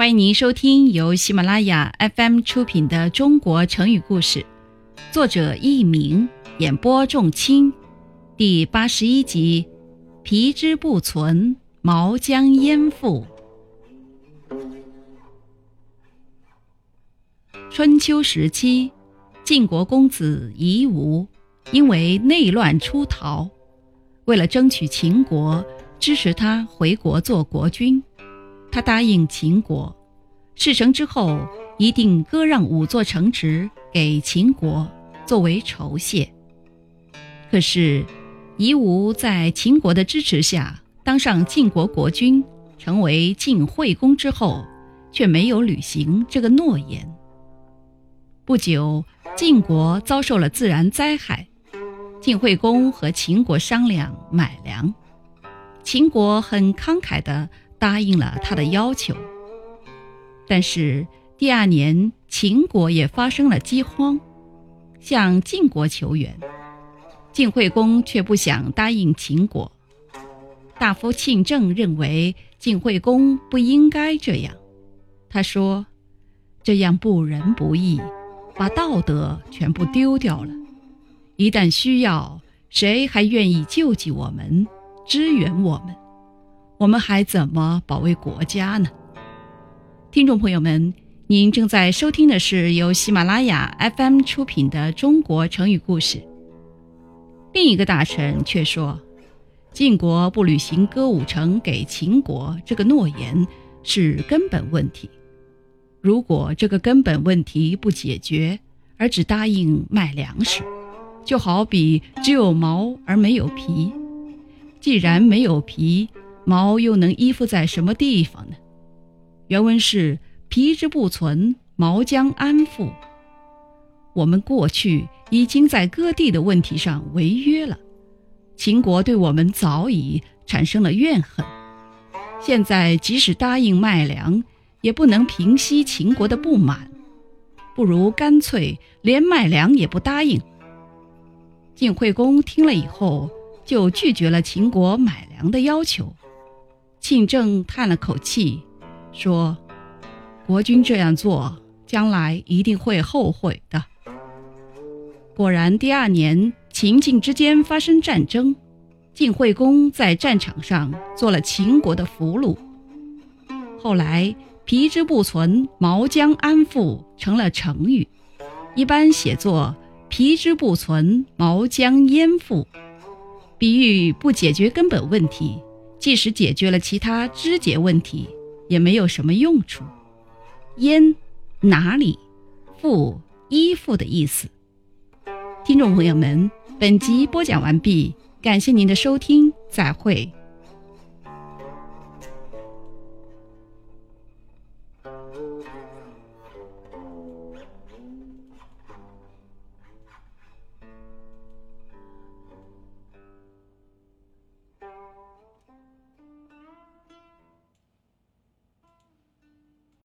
欢迎您收听由喜马拉雅 FM 出品的《中国成语故事》，作者佚名，演播仲卿，第八十一集：皮之不存，毛将焉附。春秋时期，晋国公子夷吾因为内乱出逃，为了争取秦国支持他回国做国君。他答应秦国，事成之后一定割让五座城池给秦国作为酬谢。可是，夷吾在秦国的支持下当上晋国国君，成为晋惠公之后，却没有履行这个诺言。不久，晋国遭受了自然灾害，晋惠公和秦国商量买粮，秦国很慷慨的。答应了他的要求，但是第二年秦国也发生了饥荒，向晋国求援，晋惠公却不想答应秦国。大夫庆正认为晋惠公不应该这样，他说：“这样不仁不义，把道德全部丢掉了。一旦需要，谁还愿意救济我们，支援我们？”我们还怎么保卫国家呢？听众朋友们，您正在收听的是由喜马拉雅 FM 出品的《中国成语故事》。另一个大臣却说，晋国不履行歌舞城给秦国这个诺言是根本问题。如果这个根本问题不解决，而只答应卖粮食，就好比只有毛而没有皮。既然没有皮，毛又能依附在什么地方呢？原文是“皮之不存，毛将安附”。我们过去已经在割地的问题上违约了，秦国对我们早已产生了怨恨。现在即使答应卖粮，也不能平息秦国的不满，不如干脆连卖粮也不答应。晋惠公听了以后，就拒绝了秦国买粮的要求。庆正叹了口气，说：“国君这样做，将来一定会后悔的。”果然，第二年秦晋之间发生战争，晋惠公在战场上做了秦国的俘虏。后来，“皮之不存，毛将安附”成了成语，一般写作“皮之不存，毛将焉附”，比喻不解决根本问题。即使解决了其他肢节问题，也没有什么用处。焉，哪里？附，依附的意思。听众朋友们，本集播讲完毕，感谢您的收听，再会。